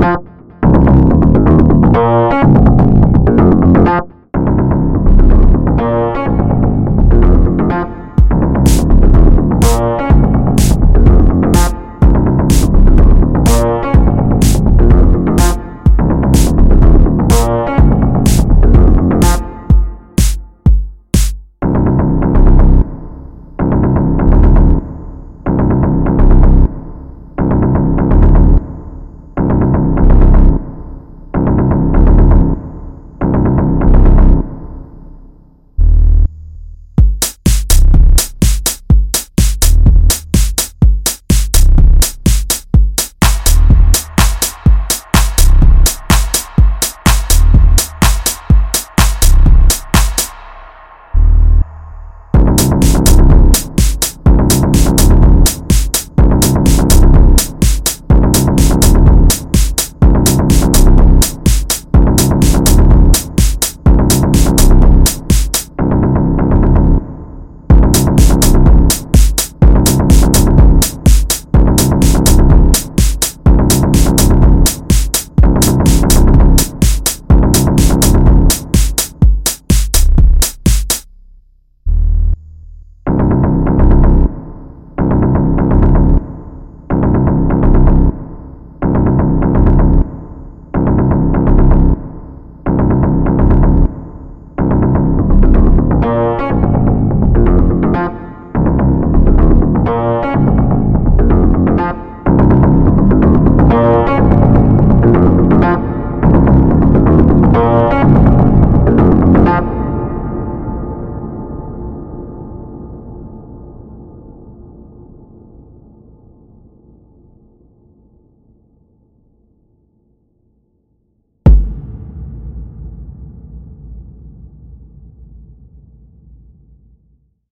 you.